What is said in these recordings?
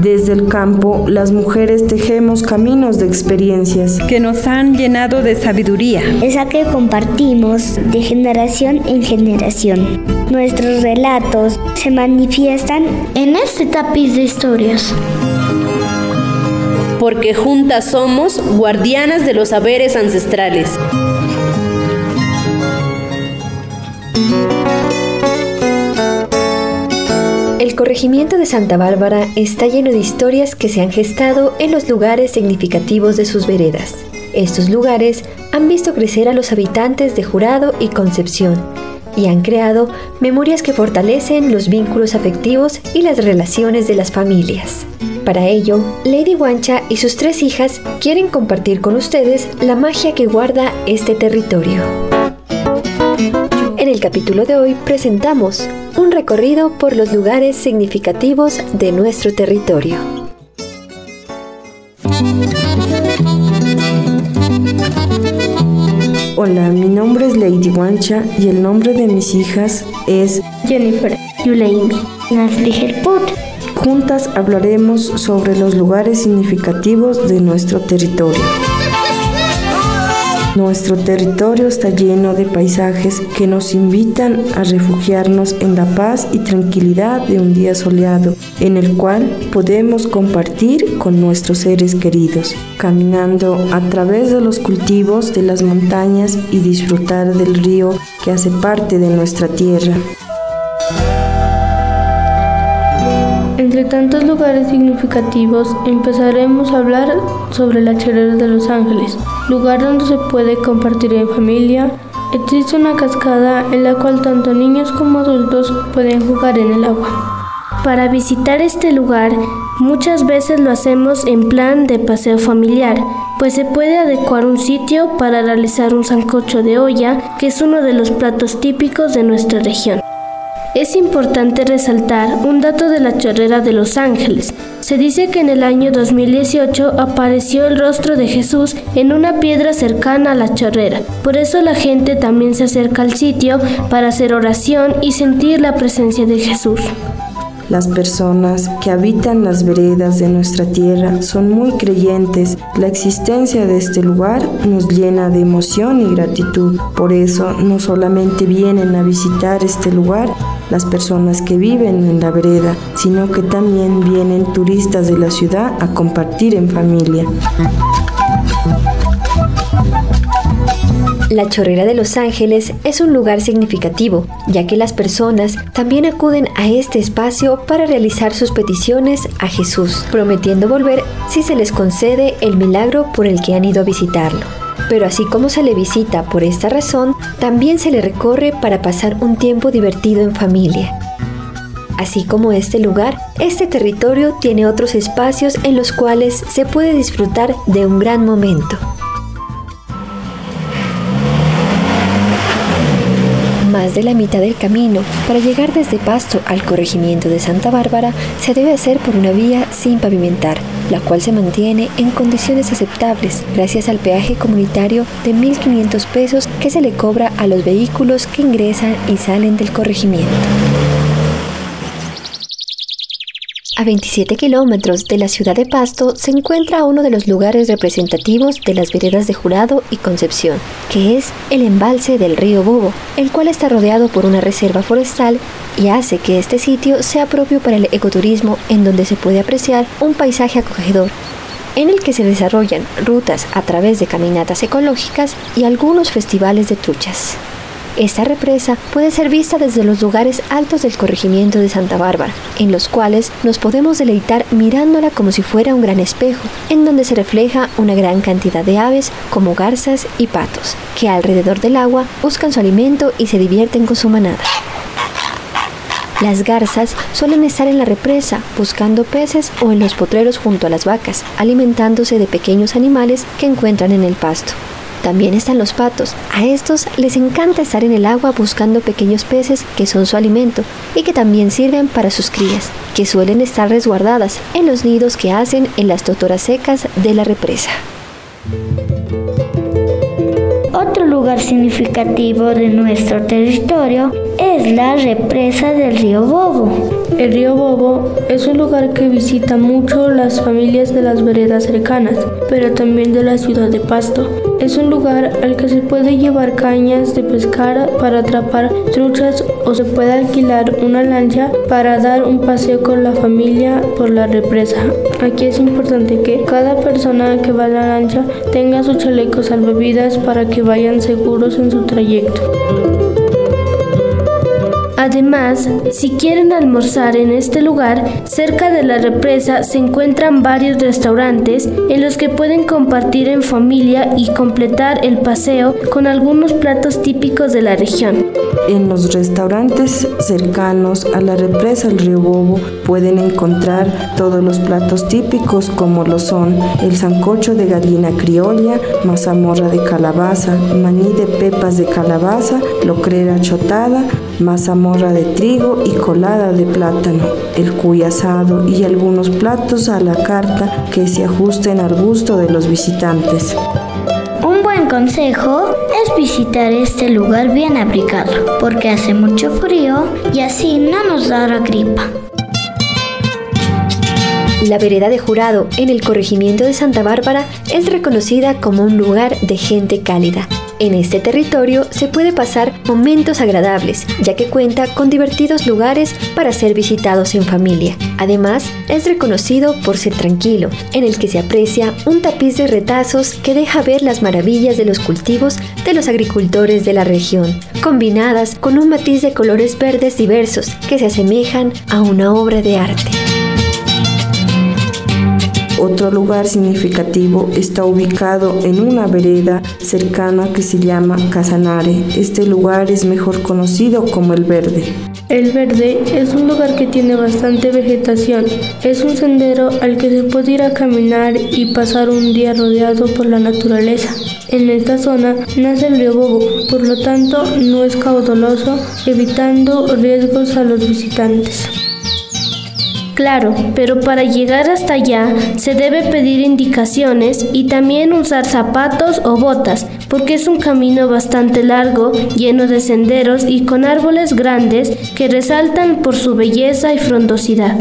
Desde el campo, las mujeres tejemos caminos de experiencias que nos han llenado de sabiduría. Esa que compartimos de generación en generación. Nuestros relatos se manifiestan en este tapiz de historias porque juntas somos guardianas de los saberes ancestrales. Corregimiento de Santa Bárbara está lleno de historias que se han gestado en los lugares significativos de sus veredas. Estos lugares han visto crecer a los habitantes de Jurado y Concepción y han creado memorias que fortalecen los vínculos afectivos y las relaciones de las familias. Para ello, Lady Wancha y sus tres hijas quieren compartir con ustedes la magia que guarda este territorio. En el capítulo de hoy presentamos un recorrido por los lugares significativos de nuestro territorio. Hola, mi nombre es Lady Wancha y el nombre de mis hijas es Jennifer Yuleimi Put. Juntas hablaremos sobre los lugares significativos de nuestro territorio. Nuestro territorio está lleno de paisajes que nos invitan a refugiarnos en la paz y tranquilidad de un día soleado, en el cual podemos compartir con nuestros seres queridos, caminando a través de los cultivos de las montañas y disfrutar del río que hace parte de nuestra tierra. Entre tantos lugares significativos, empezaremos a hablar sobre la Chorrera de Los Ángeles, lugar donde se puede compartir en familia. Existe una cascada en la cual tanto niños como adultos pueden jugar en el agua. Para visitar este lugar, muchas veces lo hacemos en plan de paseo familiar, pues se puede adecuar un sitio para realizar un sancocho de olla, que es uno de los platos típicos de nuestra región. Es importante resaltar un dato de la chorrera de Los Ángeles. Se dice que en el año 2018 apareció el rostro de Jesús en una piedra cercana a la chorrera. Por eso la gente también se acerca al sitio para hacer oración y sentir la presencia de Jesús. Las personas que habitan las veredas de nuestra tierra son muy creyentes. La existencia de este lugar nos llena de emoción y gratitud. Por eso no solamente vienen a visitar este lugar las personas que viven en la vereda, sino que también vienen turistas de la ciudad a compartir en familia. La Chorrera de Los Ángeles es un lugar significativo, ya que las personas también acuden a este espacio para realizar sus peticiones a Jesús, prometiendo volver si se les concede el milagro por el que han ido a visitarlo. Pero así como se le visita por esta razón, también se le recorre para pasar un tiempo divertido en familia. Así como este lugar, este territorio tiene otros espacios en los cuales se puede disfrutar de un gran momento. Más de la mitad del camino para llegar desde Pasto al corregimiento de Santa Bárbara se debe hacer por una vía sin pavimentar, la cual se mantiene en condiciones aceptables gracias al peaje comunitario de 1.500 pesos que se le cobra a los vehículos que ingresan y salen del corregimiento. A 27 kilómetros de la ciudad de Pasto se encuentra uno de los lugares representativos de las veredas de Jurado y Concepción, que es el embalse del río Bobo, el cual está rodeado por una reserva forestal y hace que este sitio sea propio para el ecoturismo en donde se puede apreciar un paisaje acogedor en el que se desarrollan rutas a través de caminatas ecológicas y algunos festivales de truchas. Esta represa puede ser vista desde los lugares altos del corregimiento de Santa Bárbara, en los cuales nos podemos deleitar mirándola como si fuera un gran espejo, en donde se refleja una gran cantidad de aves como garzas y patos, que alrededor del agua buscan su alimento y se divierten con su manada. Las garzas suelen estar en la represa buscando peces o en los potreros junto a las vacas, alimentándose de pequeños animales que encuentran en el pasto. También están los patos. A estos les encanta estar en el agua buscando pequeños peces que son su alimento y que también sirven para sus crías, que suelen estar resguardadas en los nidos que hacen en las totoras secas de la represa. Otro lugar significativo de nuestro territorio es la represa del río Bobo. El río Bobo es un lugar que visita mucho las familias de las veredas cercanas, pero también de la ciudad de Pasto. Es un lugar al que se puede llevar cañas de pescar para atrapar truchas o se puede alquilar una lancha para dar un paseo con la familia por la represa. Aquí es importante que cada persona que va a la lancha tenga su chaleco salvavidas para que vayan seguros en su trayecto. Además, si quieren almorzar en este lugar, cerca de la represa se encuentran varios restaurantes en los que pueden compartir en familia y completar el paseo con algunos platos típicos de la región. En los restaurantes cercanos a la represa del río Bobo pueden encontrar todos los platos típicos como lo son el sancocho de gallina criolla, mazamorra de calabaza, maní de pepas de calabaza, locrera chotada, mazamorra de trigo y colada de plátano, el cuy asado y algunos platos a la carta que se ajusten al gusto de los visitantes. Un buen consejo es visitar este lugar bien abrigado, porque hace mucho frío y así no nos dará gripa. La vereda de Jurado en el corregimiento de Santa Bárbara es reconocida como un lugar de gente cálida en este territorio se puede pasar momentos agradables, ya que cuenta con divertidos lugares para ser visitados en familia. Además, es reconocido por ser tranquilo, en el que se aprecia un tapiz de retazos que deja ver las maravillas de los cultivos de los agricultores de la región, combinadas con un matiz de colores verdes diversos que se asemejan a una obra de arte. Otro lugar significativo está ubicado en una vereda cercana que se llama Casanare. Este lugar es mejor conocido como El Verde. El Verde es un lugar que tiene bastante vegetación. Es un sendero al que se puede ir a caminar y pasar un día rodeado por la naturaleza. En esta zona nace el río Bobo, por lo tanto no es caudaloso, evitando riesgos a los visitantes. Claro, pero para llegar hasta allá se debe pedir indicaciones y también usar zapatos o botas, porque es un camino bastante largo, lleno de senderos y con árboles grandes que resaltan por su belleza y frondosidad.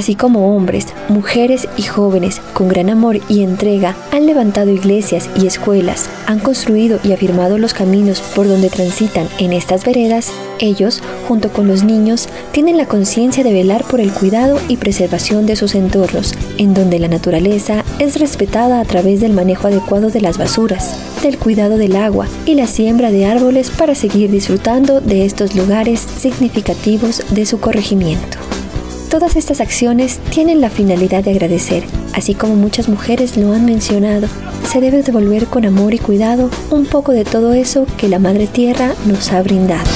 Así como hombres, mujeres y jóvenes con gran amor y entrega han levantado iglesias y escuelas, han construido y afirmado los caminos por donde transitan en estas veredas, ellos, junto con los niños, tienen la conciencia de velar por el cuidado y preservación de sus entornos, en donde la naturaleza es respetada a través del manejo adecuado de las basuras, del cuidado del agua y la siembra de árboles para seguir disfrutando de estos lugares significativos de su corregimiento. Todas estas acciones tienen la finalidad de agradecer, así como muchas mujeres lo han mencionado. Se debe devolver con amor y cuidado un poco de todo eso que la Madre Tierra nos ha brindado.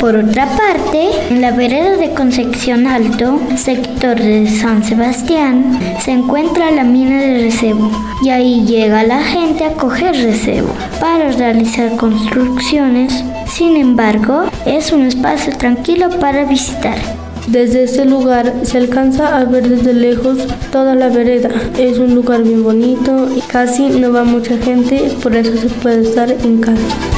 Por otra parte, en la vereda de Concepción Alto, sector de San Sebastián, se encuentra la mina de recebo y ahí llega la gente a coger recebo para realizar construcciones. Sin embargo, es un espacio tranquilo para visitar. Desde este lugar se alcanza a ver desde lejos toda la vereda. Es un lugar bien bonito y casi no va mucha gente, por eso se puede estar en casa.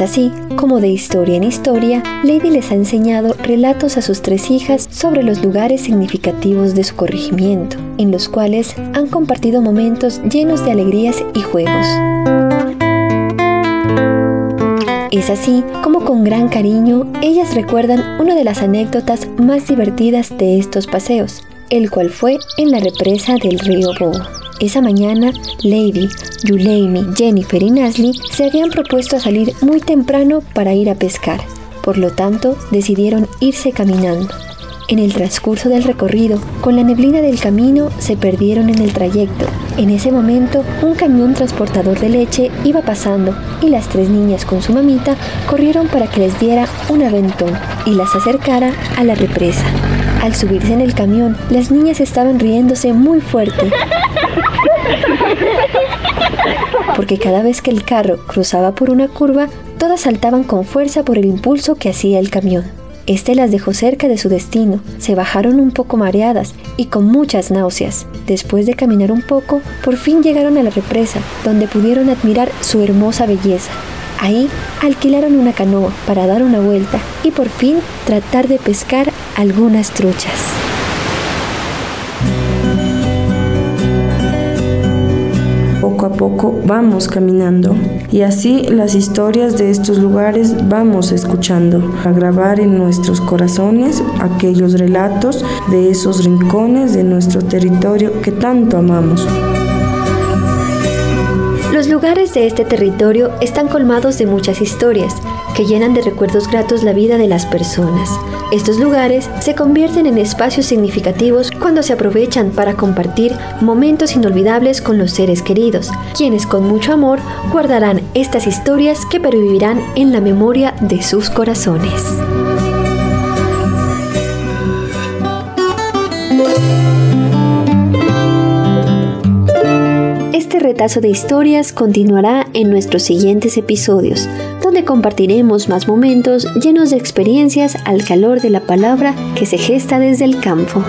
Es así como de historia en historia, Lady les ha enseñado relatos a sus tres hijas sobre los lugares significativos de su corregimiento, en los cuales han compartido momentos llenos de alegrías y juegos. Es así como con gran cariño ellas recuerdan una de las anécdotas más divertidas de estos paseos, el cual fue en la represa del río Bow. Esa mañana, Lady, Yuleimi, Jennifer y Nasli se habían propuesto salir muy temprano para ir a pescar. Por lo tanto, decidieron irse caminando. En el transcurso del recorrido, con la neblina del camino, se perdieron en el trayecto. En ese momento, un camión transportador de leche iba pasando y las tres niñas con su mamita corrieron para que les diera un aventón y las acercara a la represa. Al subirse en el camión, las niñas estaban riéndose muy fuerte. Porque cada vez que el carro cruzaba por una curva, todas saltaban con fuerza por el impulso que hacía el camión. Este las dejó cerca de su destino. Se bajaron un poco mareadas y con muchas náuseas. Después de caminar un poco, por fin llegaron a la represa, donde pudieron admirar su hermosa belleza. Ahí alquilaron una canoa para dar una vuelta y por fin tratar de pescar algunas truchas. Poco vamos caminando y así las historias de estos lugares vamos escuchando, a grabar en nuestros corazones aquellos relatos de esos rincones de nuestro territorio que tanto amamos. Los lugares de este territorio están colmados de muchas historias que llenan de recuerdos gratos la vida de las personas. Estos lugares se convierten en espacios significativos cuando se aprovechan para compartir momentos inolvidables con los seres queridos, quienes con mucho amor guardarán estas historias que pervivirán en la memoria de sus corazones. Este retazo de historias continuará en nuestros siguientes episodios, donde compartiremos más momentos llenos de experiencias al calor de la palabra que se gesta desde el campo.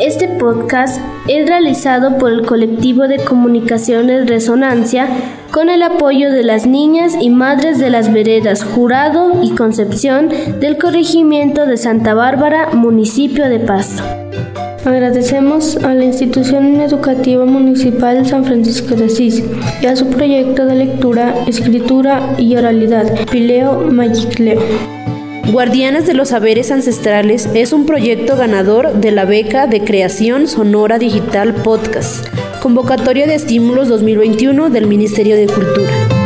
Este podcast es realizado por el colectivo de comunicaciones Resonancia con el apoyo de las niñas y madres de las veredas Jurado y Concepción del corregimiento de Santa Bárbara, municipio de Pasto. Agradecemos a la Institución Educativa Municipal San Francisco de Asís y a su proyecto de lectura, escritura y oralidad, Pileo Magicleo. Guardianas de los Saberes Ancestrales es un proyecto ganador de la beca de creación sonora digital podcast, convocatoria de estímulos 2021 del Ministerio de Cultura.